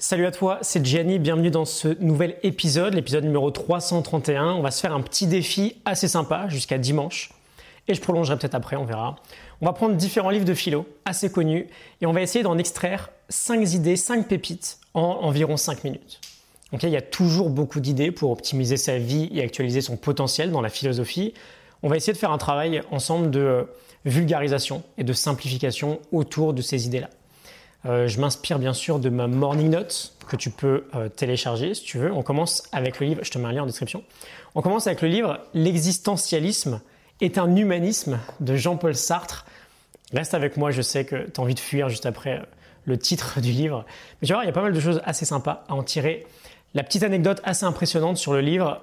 Salut à toi, c'est Gianni, bienvenue dans ce nouvel épisode, l'épisode numéro 331. On va se faire un petit défi assez sympa jusqu'à dimanche. Et je prolongerai peut-être après, on verra. On va prendre différents livres de philo assez connus et on va essayer d'en extraire 5 idées, 5 pépites en environ 5 minutes. Donc il y a toujours beaucoup d'idées pour optimiser sa vie et actualiser son potentiel dans la philosophie. On va essayer de faire un travail ensemble de vulgarisation et de simplification autour de ces idées-là. Euh, je m'inspire bien sûr de ma morning note que tu peux euh, télécharger si tu veux. On commence avec le livre, je te mets un lien en description. On commence avec le livre L'existentialisme est un humanisme de Jean-Paul Sartre. Reste avec moi, je sais que tu as envie de fuir juste après euh, le titre du livre. Mais tu vois, il y a pas mal de choses assez sympas à en tirer. La petite anecdote assez impressionnante sur le livre,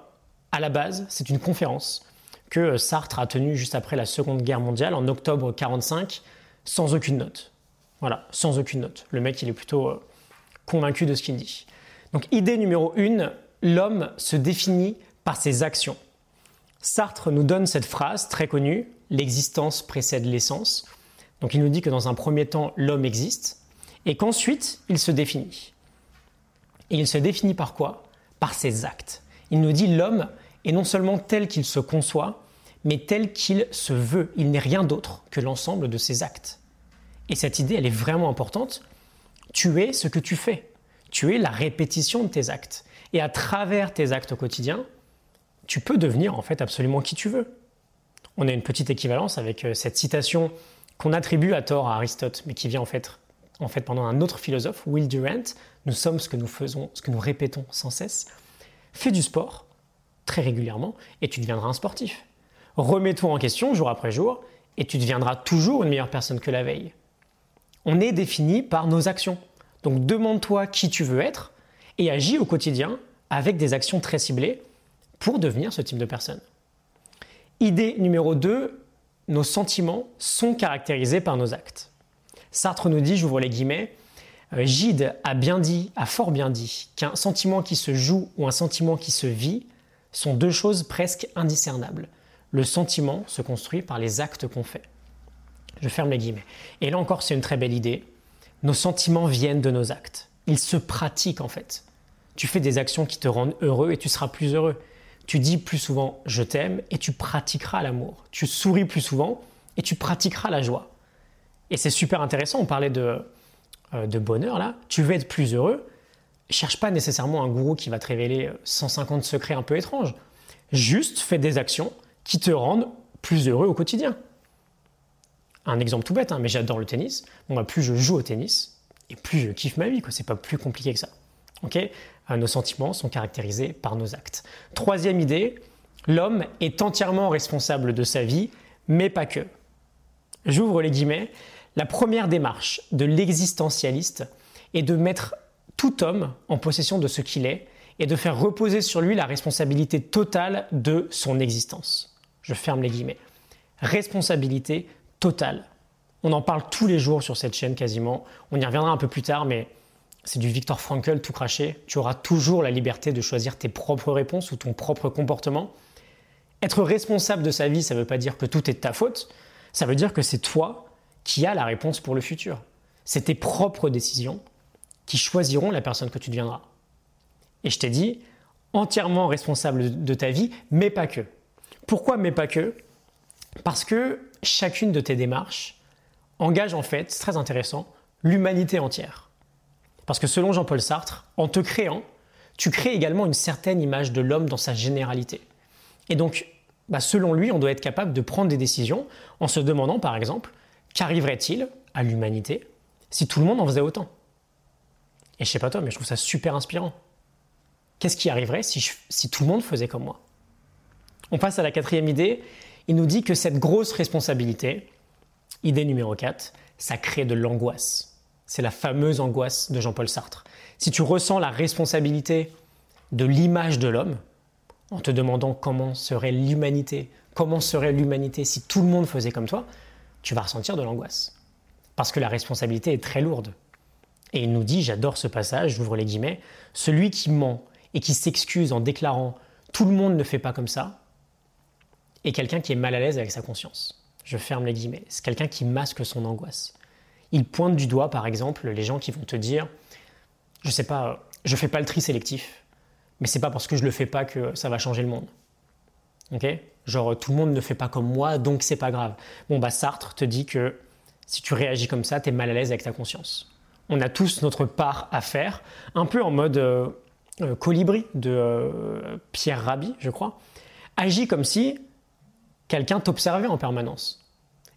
à la base, c'est une conférence que Sartre a tenue juste après la Seconde Guerre mondiale, en octobre 1945, sans aucune note. Voilà, sans aucune note. Le mec, il est plutôt euh, convaincu de ce qu'il dit. Donc, idée numéro une, l'homme se définit par ses actions. Sartre nous donne cette phrase très connue, l'existence précède l'essence. Donc, il nous dit que dans un premier temps, l'homme existe et qu'ensuite, il se définit. Et il se définit par quoi? Par ses actes. Il nous dit l'homme est non seulement tel qu'il se conçoit, mais tel qu'il se veut. Il n'est rien d'autre que l'ensemble de ses actes. Et cette idée, elle est vraiment importante. Tu es ce que tu fais. Tu es la répétition de tes actes. Et à travers tes actes au quotidien, tu peux devenir en fait absolument qui tu veux. On a une petite équivalence avec euh, cette citation qu'on attribue à tort à Aristote, mais qui vient en fait, en fait pendant un autre philosophe, Will Durant. Nous sommes ce que nous faisons, ce que nous répétons sans cesse. Fais du sport très régulièrement et tu deviendras un sportif. Remets-toi en question jour après jour et tu deviendras toujours une meilleure personne que la veille on est défini par nos actions. Donc demande-toi qui tu veux être et agis au quotidien avec des actions très ciblées pour devenir ce type de personne. Idée numéro 2, nos sentiments sont caractérisés par nos actes. Sartre nous dit, j'ouvre les guillemets, euh, Gide a bien dit, a fort bien dit, qu'un sentiment qui se joue ou un sentiment qui se vit sont deux choses presque indiscernables. Le sentiment se construit par les actes qu'on fait. Je ferme les guillemets. Et là encore, c'est une très belle idée. Nos sentiments viennent de nos actes. Ils se pratiquent en fait. Tu fais des actions qui te rendent heureux et tu seras plus heureux. Tu dis plus souvent je t'aime et tu pratiqueras l'amour. Tu souris plus souvent et tu pratiqueras la joie. Et c'est super intéressant, on parlait de, euh, de bonheur là. Tu veux être plus heureux, cherche pas nécessairement un gourou qui va te révéler 150 secrets un peu étranges. Juste fais des actions qui te rendent plus heureux au quotidien un exemple tout bête, hein, mais j'adore le tennis. Bah, plus je joue au tennis, et plus je kiffe ma vie. Ce n'est pas plus compliqué que ça. Euh, nos sentiments sont caractérisés par nos actes. Troisième idée, l'homme est entièrement responsable de sa vie, mais pas que. J'ouvre les guillemets. La première démarche de l'existentialiste est de mettre tout homme en possession de ce qu'il est et de faire reposer sur lui la responsabilité totale de son existence. Je ferme les guillemets. Responsabilité On en parle tous les jours sur cette chaîne quasiment. On y reviendra un peu plus tard, mais c'est du Victor Frankl tout craché. Tu auras toujours la liberté de choisir tes propres réponses ou ton propre comportement. Être responsable de sa vie, ça ne veut pas dire que tout est de ta faute. Ça veut dire que c'est toi qui as la réponse pour le futur. C'est tes propres décisions qui choisiront la personne que tu deviendras. Et je t'ai dit, entièrement responsable de ta vie, mais pas que. Pourquoi mais pas que? Parce que chacune de tes démarches engage en fait, c'est très intéressant, l'humanité entière. Parce que selon Jean-Paul Sartre, en te créant, tu crées également une certaine image de l'homme dans sa généralité. Et donc, bah, selon lui, on doit être capable de prendre des décisions en se demandant, par exemple, qu'arriverait-il à l'humanité si tout le monde en faisait autant? Et je sais pas toi, mais je trouve ça super inspirant. Qu'est-ce qui arriverait si, si tout le monde faisait comme moi? On passe à la quatrième idée, il nous dit que cette grosse responsabilité, idée numéro 4, ça crée de l'angoisse. C'est la fameuse angoisse de Jean-Paul Sartre. Si tu ressens la responsabilité de l'image de l'homme, en te demandant comment serait l'humanité, comment serait l'humanité si tout le monde faisait comme toi, tu vas ressentir de l'angoisse. Parce que la responsabilité est très lourde. Et il nous dit, j'adore ce passage, j'ouvre les guillemets, celui qui ment et qui s'excuse en déclarant tout le monde ne fait pas comme ça, et quelqu'un qui est mal à l'aise avec sa conscience. Je ferme les guillemets. C'est quelqu'un qui masque son angoisse. Il pointe du doigt, par exemple, les gens qui vont te dire je sais pas, je fais pas le tri sélectif, mais c'est pas parce que je le fais pas que ça va changer le monde. Ok? Genre tout le monde ne fait pas comme moi, donc c'est pas grave. Bon bah Sartre te dit que si tu réagis comme ça, tu es mal à l'aise avec ta conscience. On a tous notre part à faire, un peu en mode euh, euh, colibri de euh, Pierre Rabhi, je crois. Agis comme si quelqu'un t'observait en permanence.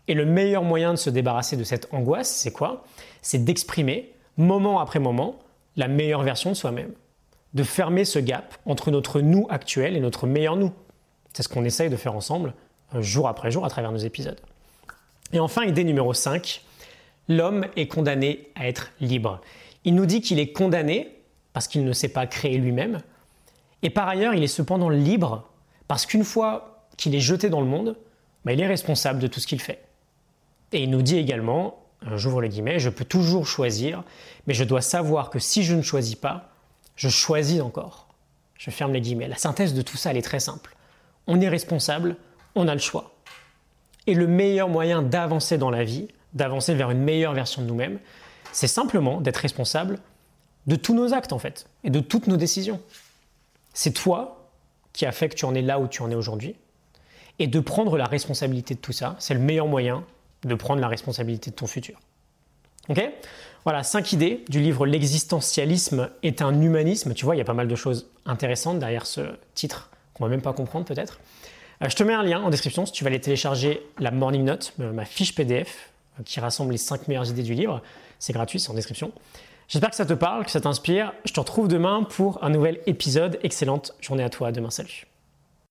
Et le meilleur moyen de se débarrasser de cette angoisse, c'est quoi? C'est d'exprimer, moment après moment, la meilleure version de soi-même. De fermer ce gap entre notre nous actuel et notre meilleur nous. C'est ce qu'on essaye de faire ensemble, jour après jour, à travers nos épisodes. Et enfin, idée numéro 5, l'homme est condamné à être libre. Il nous dit qu'il est condamné parce qu'il ne s'est pas créé lui-même, et par ailleurs, il est cependant libre parce qu'une fois qu'il est jeté dans le monde, bah, il est responsable de tout ce qu'il fait. Et il nous dit également, euh, j'ouvre les guillemets, je peux toujours choisir, mais je dois savoir que si je ne choisis pas, je choisis encore. Je ferme les guillemets. La synthèse de tout ça, elle est très simple. On est responsable, on a le choix. Et le meilleur moyen d'avancer dans la vie, d'avancer vers une meilleure version de nous-mêmes, c'est simplement d'être responsable de tous nos actes en fait, et de toutes nos décisions. C'est toi qui a fait que tu en es là où tu en es aujourd'hui. Et de prendre la responsabilité de tout ça, c'est le meilleur moyen de prendre la responsabilité de ton futur. Ok? Voilà, cinq idées du livre L'existentialisme est un humanisme. Tu vois, il y a pas mal de choses intéressantes derrière ce titre qu'on va même pas comprendre peut-être. Euh, je te mets un lien en description si tu vas aller télécharger la Morning Note, euh, ma fiche PDF euh, qui rassemble les 5 meilleures idées du livre. C'est gratuit, c'est en description. J'espère que ça te parle, que ça t'inspire. Je te retrouve demain pour un nouvel épisode. Excellente journée à toi. Demain, salut.